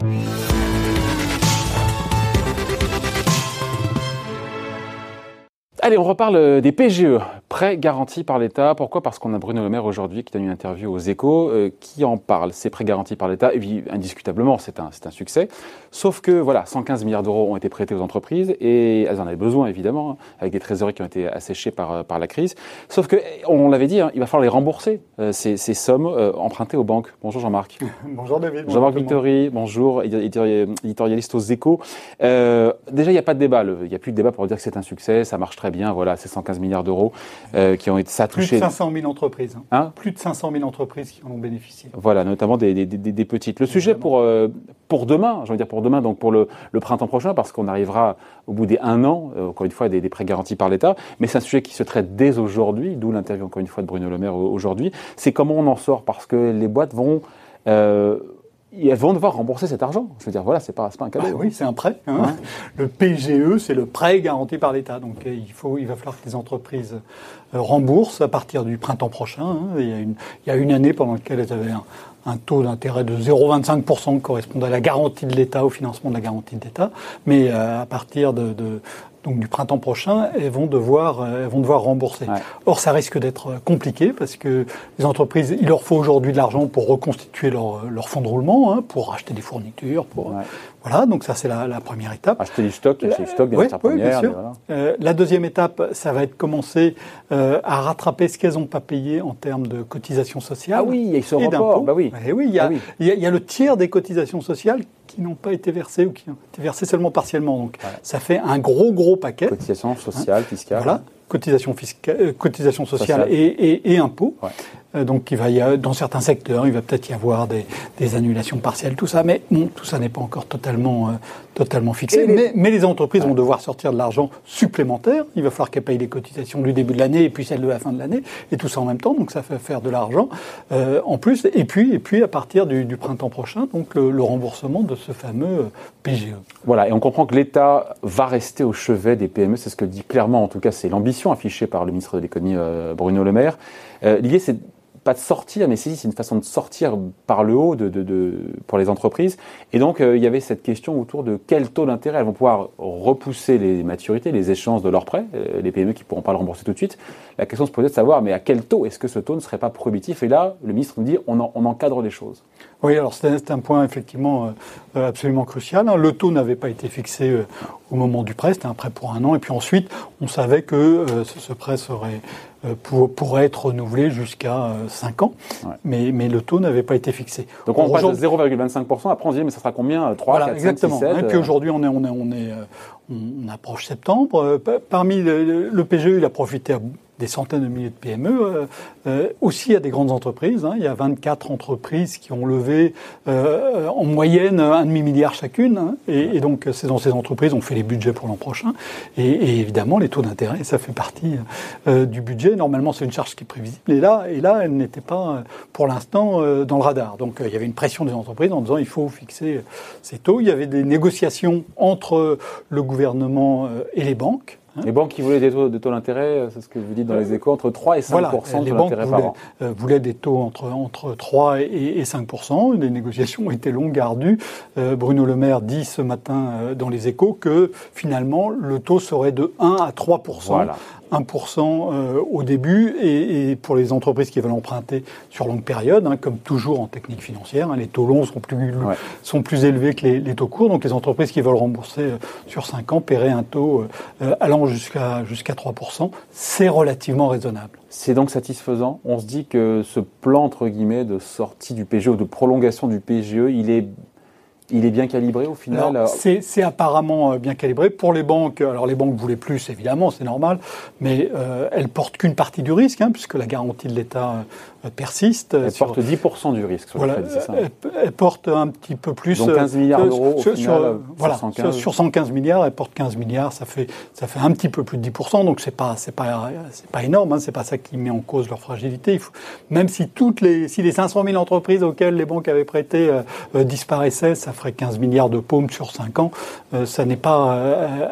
Thank you. Allez, on reparle euh, des PGE, prêts garantis par l'État. Pourquoi? Parce qu'on a Bruno Le Maire aujourd'hui qui donne une interview aux échos euh, qui en parle. Ces prêts garantis par l'État, et indiscutablement, c'est un, un succès. Sauf que, voilà, 115 milliards d'euros ont été prêtés aux entreprises et elles en avaient besoin, évidemment, avec des trésoreries qui ont été asséchées par, euh, par la crise. Sauf que, on l'avait dit, hein, il va falloir les rembourser, ces, ces, sommes empruntées aux banques. Bonjour Jean-Marc. bonjour David. Jean-Marc Victory, bonjour, éditorialiste aux échos. déjà, il n'y a pas de débat. Il n'y a plus de débat pour dire que c'est un succès, ça marche très bien, voilà, ces 115 milliards d'euros euh, qui ont été ça Plus de 500 000 entreprises. Hein. hein. Plus de 500 000 entreprises qui en ont bénéficié. Voilà, notamment des, des, des, petites. Le sujet pour, euh, pour demain, je veux dire pour demain, donc pour le, le printemps prochain, parce qu'on arrivera au bout des un an, euh, encore une fois, des, prêts garantis par l'État, mais c'est un sujet qui se traite dès aujourd'hui, d'où l'interview encore une fois de Bruno Le Maire aujourd'hui, c'est comment on en sort, parce que les boîtes vont elles vont devoir rembourser cet argent. Je veux dire, voilà, c'est pas, pas un cadeau. Ah oui, c'est un prêt. Hein. Le PGE, c'est le prêt garanti par l'État. Donc, euh, il, faut, il va falloir que les entreprises euh, remboursent à partir du printemps prochain. Hein. Il, y a une, il y a une année pendant laquelle elles avaient un, taux d'intérêt de 0,25% qui correspondait à la garantie de l'État, au financement de la garantie de l'État. Mais euh, à partir de, de, donc du printemps prochain, elles vont devoir, elles vont devoir rembourser. Or, ça risque d'être compliqué parce que les entreprises, il leur faut aujourd'hui de l'argent pour reconstituer leur, leur fonds de roulement, hein, pour acheter des fournitures, pour voilà. Donc ça, c'est la, la, première étape. Acheter du stock, acheter du stock des oui, oui, bien sûr. Euh, la deuxième étape, ça va être commencer euh, à rattraper ce qu'elles n'ont pas payé en termes de cotisations sociales. Ah oui, il y a ce report. Bah oui. Et oui, il y, a, ah il, y a, il y a le tiers des cotisations sociales qui n'ont pas été versées ou qui ont été versées seulement partiellement. Donc ça fait un gros gros paquet. Cotisations sociales, fiscales. Voilà cotisations, fiscales, euh, sociales et, et, et, impôts. Euh, donc, il va y avoir, dans certains secteurs, il va peut-être y avoir des, des, annulations partielles, tout ça. Mais bon, tout ça n'est pas encore totalement, euh, totalement fixé. Mais, mais, les entreprises vont devoir sortir de l'argent supplémentaire. Il va falloir qu'elles payent les cotisations du début de l'année et puis celles de la fin de l'année. Et tout ça en même temps. Donc, ça fait faire de l'argent euh, en plus. Et puis, et puis, à partir du, du printemps prochain, donc le, le, remboursement de ce fameux PGE. Voilà. Et on comprend que l'État va rester au chevet des PME. C'est ce que dit clairement, en tout cas, c'est l'ambition affichée par le ministre de l'économie euh, Bruno Le Maire. Euh, l'idée, c'est pas de sortir, mais c'est une façon de sortir par le haut pour les entreprises. Et donc, euh, il y avait cette question autour de quel taux d'intérêt elles vont pouvoir repousser les maturités, les échéances de leurs prêts, les PME qui ne pourront pas le rembourser tout de suite. La question se posait de savoir, mais à quel taux est-ce que ce taux ne serait pas prohibitif? Et là, le ministre nous dit, on, encadre les choses. Oui, alors c'est un point effectivement absolument crucial. Hein. Le taux n'avait pas été fixé au moment du prêt, c'était un prêt pour un an, et puis ensuite, on savait que euh, ce, prêt serait euh, pour, pourrait être renouvelé jusqu'à 5 euh, ans, mais, mais le taux n'avait pas été fixé. Donc on passe de 0,25%, après on se dit mais ça sera combien 3, voilà, 4, exactement. 5, 6, 7, Et puis aujourd'hui on est, on est, on est, on approche septembre. Parmi le, le PGE, il a profité à des centaines de milliers de PME, euh, euh, aussi à des grandes entreprises. Hein. Il y a 24 entreprises qui ont levé euh, en moyenne un demi-milliard chacune. Hein. Et, et, donc, ces, dans ces entreprises, on fait les budgets pour l'an prochain. Et, et, évidemment, les taux d'intérêt, ça fait partie euh, du budget. Normalement, c'est une charge qui est prévisible. Et là, et là elle n'était pas, pour l'instant, dans le radar. Donc, il y avait une pression des entreprises en disant il faut fixer ces taux. Il y avait des négociations entre le gouvernement et les banques. Hein les banques qui voulaient des taux, d'intérêt, euh, c'est ce que vous dites dans les échos, entre 3 et 5 voilà, les banques voulaient, euh, voulaient, des taux entre, entre 3 et, et 5 Les négociations ont été longues, ardues. Euh, Bruno Le Maire dit ce matin euh, dans les échos que finalement le taux serait de 1 à 3 voilà. 1% euh, au début et, et, pour les entreprises qui veulent emprunter sur longue période, hein, comme toujours en technique financière, hein, les taux longs sont plus, ouais. sont plus élevés que les, les, taux courts. Donc les entreprises qui veulent rembourser euh, sur 5 ans paieraient un taux euh, jusqu'à 3%. C'est relativement raisonnable. C'est donc satisfaisant. On se dit que ce plan entre guillemets de sortie du PGE ou de prolongation du PGE, il est il est bien calibré au final euh C'est apparemment euh, bien calibré. Pour les banques, alors les banques voulaient plus, évidemment, c'est normal, mais euh, elles portent qu'une partie du risque, hein, puisque la garantie de l'État euh, persiste. Elle porte 10% du risque sur voilà, le crédit, c'est ça elle, elle, porte un petit peu plus. Donc 15 milliards d'euros sur, sur, voilà, 115. sur 115 milliards, elle porte 15 milliards, ça fait, ça fait un petit peu plus de 10%, donc c'est pas, pas, énorme, hein, c'est pas ça qui met en cause leur fragilité. Il faut, même si toutes les, si les 500 000 entreprises auxquelles les banques avaient prêté disparaissaient, ça ferait 15 milliards de paumes sur 5 ans. ça n'est pas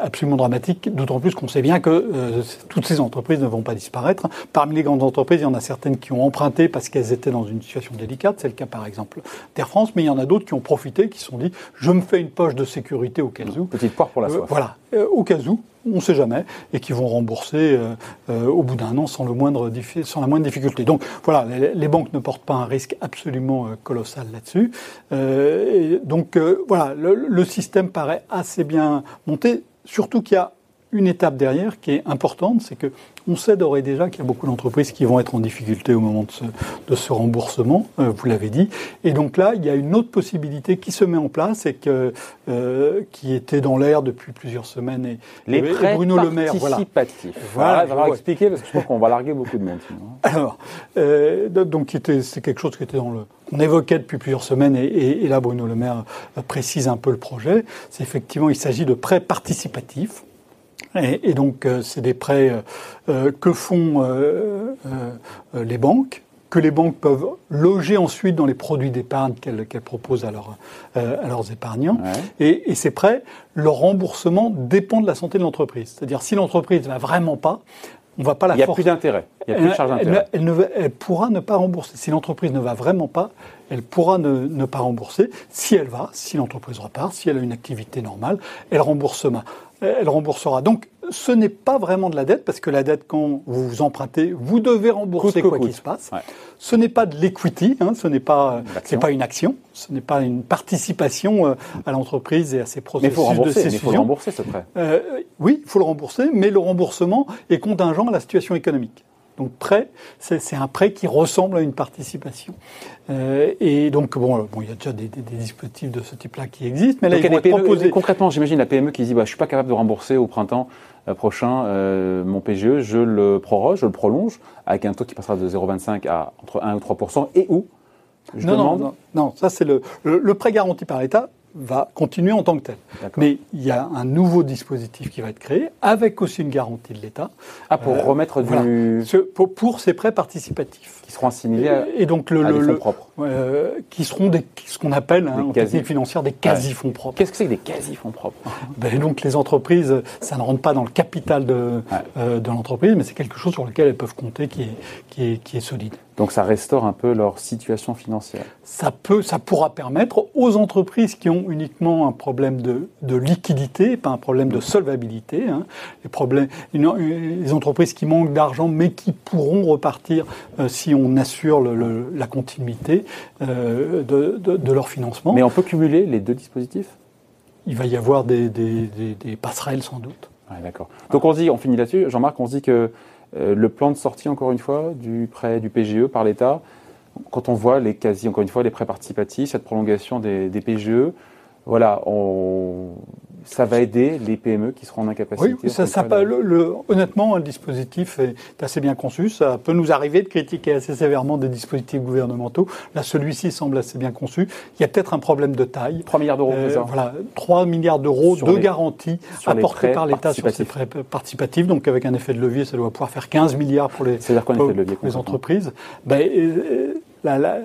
absolument dramatique, d'autant plus qu'on sait bien que toutes ces entreprises ne vont pas disparaître. Parmi les grandes entreprises, il y en a certaines qui ont emprunté parce qu'elles étaient dans une situation délicate. C'est le cas par exemple d'Air France, mais il y en a d'autres qui ont profité, qui se sont dit je me fais une poche de sécurité au cas où. Petite poire pour la soif. voilà, au cas où on ne sait jamais, et qui vont rembourser euh, euh, au bout d'un an sans, la moindre difficulté. Donc voilà, les, banques ne portent pas un risque absolument euh, colossal là-dessus. donc voilà, le, système paraît assez bien monté, surtout qu'il y a une étape derrière qui est importante, c'est que on sait d'ores et déjà qu'il y a beaucoup d'entreprises qui vont être en difficulté au moment de ce, de ce remboursement, euh, vous l'avez dit. Et donc là, il y a une autre possibilité qui se met en place et que, euh, qui était dans l'air depuis plusieurs semaines. Et, Les prêts Bruno Le Maire, voilà. Voilà, je vais expliquer parce que je crois qu'on va larguer beaucoup de monde. Alors, euh, donc c'est quelque chose qui était dans le qu'on évoquait depuis plusieurs semaines, et, et, là Bruno Le Maire précise un peu le projet. C'est effectivement, il s'agit de prêts participatifs. Et, donc, euh, c'est des prêts euh, euh, que font les banques, que les banques peuvent loger ensuite dans les produits d'épargne qu'elles proposent à, à, leurs épargnants. Et, ces prêts, leur remboursement dépend de la santé de l'entreprise. C'est-à-dire, si l'entreprise ne va vraiment pas, on va pas la Il n'y a plus d'intérêt. Il n'y a plus de charge d'intérêt. Elle, elle, pourra ne pas rembourser. Si l'entreprise ne va vraiment pas, elle pourra ne, ne, pas rembourser. Si elle va, si l'entreprise repart, si elle a une activité normale, elle remboursera elle remboursera. Donc, ce n'est pas vraiment de la dette, parce que la dette, quand vous vous empruntez, vous devez rembourser quoi qu'il se passe. Ce n'est pas de l'equity, hein, ce n'est pas, c'est pas une action, ce n'est pas une participation euh, à l'entreprise et à ses processus mais faut de cession. il faut le rembourser, ce prêt. Euh, oui, il faut le rembourser, mais le remboursement est contingent à la situation économique. Donc prêt, c'est un prêt qui ressemble à une participation. Euh, et donc bon, bon, il y a déjà des, dispositifs de ce type-là qui existent, mais là il PME, Concrètement, j'imagine la PME qui dit bah, je suis pas capable de rembourser au printemps euh, prochain euh, mon PGE, je le proroge, je le prolonge avec un taux qui passera de 0,25 à entre 1 ou 3% et où? Je non, demande... non, non, ça c'est le, le prêt garanti par l'État va continuer en tant que tel. Mais il y a un nouveau dispositif qui va être créé, avec aussi une garantie de l'État. Ah, pour euh, remettre du... pour, ces prêts participatifs. Qui seront assimilés à, et donc le, des fonds propres. Euh, qui seront des, ce qu'on appelle hein, en technique financière des quasi-fonds propres. Qu'est-ce que c'est que des quasi-fonds propres? Ben, Donc les entreprises, ça ne rentre pas dans le capital de, euh, de l'entreprise, mais c'est quelque chose sur lequel elles peuvent compter qui est, qui est, qui est solide. Donc ça restaure un peu leur situation financière. Ça peut, ça pourra permettre aux entreprises qui ont uniquement un problème de, de liquidité, pas un problème de solvabilité, hein, les problèmes, les entreprises qui manquent d'argent mais qui pourront repartir euh, si on assure le, la continuité euh, de, de, de, leur financement. Mais on peut cumuler les deux dispositifs? Il va y avoir des, des, des, des passerelles sans doute. D'accord. Donc on se dit, on finit là-dessus, Jean-Marc, on se dit que euh, le plan de sortie, encore une fois, du prêt du PGE par l'État, quand on voit les quasi, encore une fois, les prêts participatifs, cette prolongation des, des PGE, voilà, on, ça va aider les PME qui seront en incapacité. Oui, ça, ça le, honnêtement, le dispositif est assez bien conçu. Ça peut nous arriver de critiquer assez sévèrement des dispositifs gouvernementaux. Là, celui-ci semble assez bien conçu. Il y a peut-être un problème de taille. 3 milliards d'euros, euh, Voilà, 3 milliards d'euros de garantie apportés par l'État sur ces prêts participatifs. Donc, avec un effet de levier, ça doit pouvoir faire 15 milliards pour les, pour, les entreprises. Ben, euh,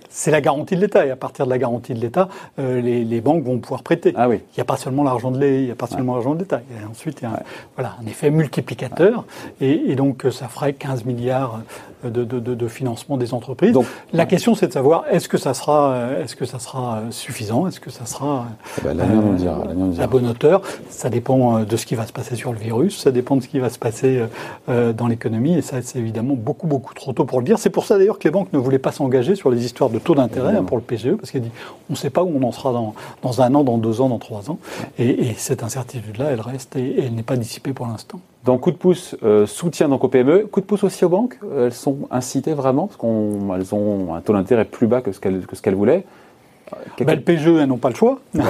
c'est la garantie de l'État. Et à partir de la garantie de l'État, euh, les, banques vont pouvoir prêter. Ah oui. Il n'y a pas seulement l'argent de l'État, il n'y a pas seulement l'argent de l'État. Ensuite, il y a un, voilà, un effet multiplicateur. Et, et, donc, ça ferait 15 milliards de, de, de, financement des entreprises. Donc, la question, c'est de savoir est-ce que ça sera, est-ce que ça sera suffisant, est-ce que ça sera eh ben, euh, à bonne hauteur? Ça dépend euh, de ce qui va se passer sur le virus, ça dépend de ce qui va se passer euh, dans l'économie, et ça, c'est évidemment beaucoup, beaucoup trop tôt pour le dire. C'est pour ça d'ailleurs que les banques ne voulaient pas s'engager sur les histoires de taux d'intérêt hein, pour le PGE, parce qu'elles dit on ne sait pas où on en sera dans, dans un an, dans deux ans, dans trois ans, et, et cette incertitude-là, elle reste et elle n'est pas dissipée pour l'instant. Donc coup de pouce, euh, soutien donc aux PME, coup de pouce aussi aux banques. Elles sont incitées vraiment parce qu'elles ont un taux d'intérêt plus bas que ce qu'elles que ce qu'elles voulaient. Ben, le PGE, elles n'ont pas le choix.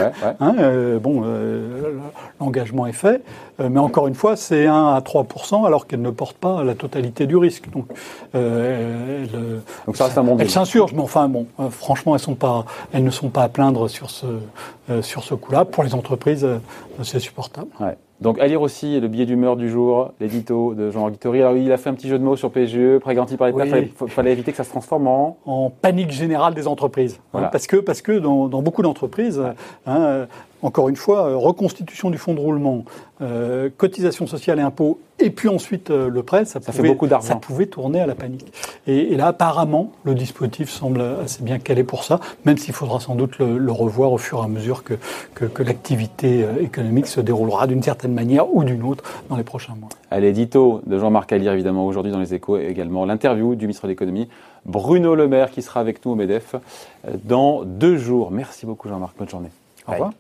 Hein, euh, bon, euh, l'engagement est fait, mais encore une fois, c'est 1 à 3% alors qu'elles ne portent pas la totalité du risque. Donc, elles, Donc ça reste un bon Elles s'insurgent, mais enfin, bon, franchement, elles, sont pas, elles ne sont pas à plaindre sur ce, sur ce coup-là. Pour les entreprises, c'est supportable. Ouais. Donc à lire aussi le billet d'humeur du jour, l'édito de Guittori. Alors il a fait un petit jeu de mots sur PGE, prêt garanti par l'État, Oui. fallait, fallait éviter que ça se transforme en... en panique générale des entreprises. hein, parce que, parce que dans, dans beaucoup d'entreprises, hein, encore une fois, euh, reconstitution du fonds de roulement, euh, cotisation sociale et impôts, et puis ensuite euh, le prêt, ça, Ça fait pouvait, beaucoup d'argent. ça pouvait tourner à la panique. Et, et là, apparemment, le dispositif semble assez bien calé pour ça, même s'il faudra sans doute le, le revoir au fur et à mesure que, que, que l'activité économique se déroulera d'une certaine manière ou d'une autre dans les prochains mois. À l'édito de Jean-Marc à lire évidemment aujourd'hui dans les échos et également l'interview du ministre de l'économie, Bruno Le Maire qui sera avec nous au MEDEF dans deux jours. Merci beaucoup Jean-Marc, bonne journée. Au revoir.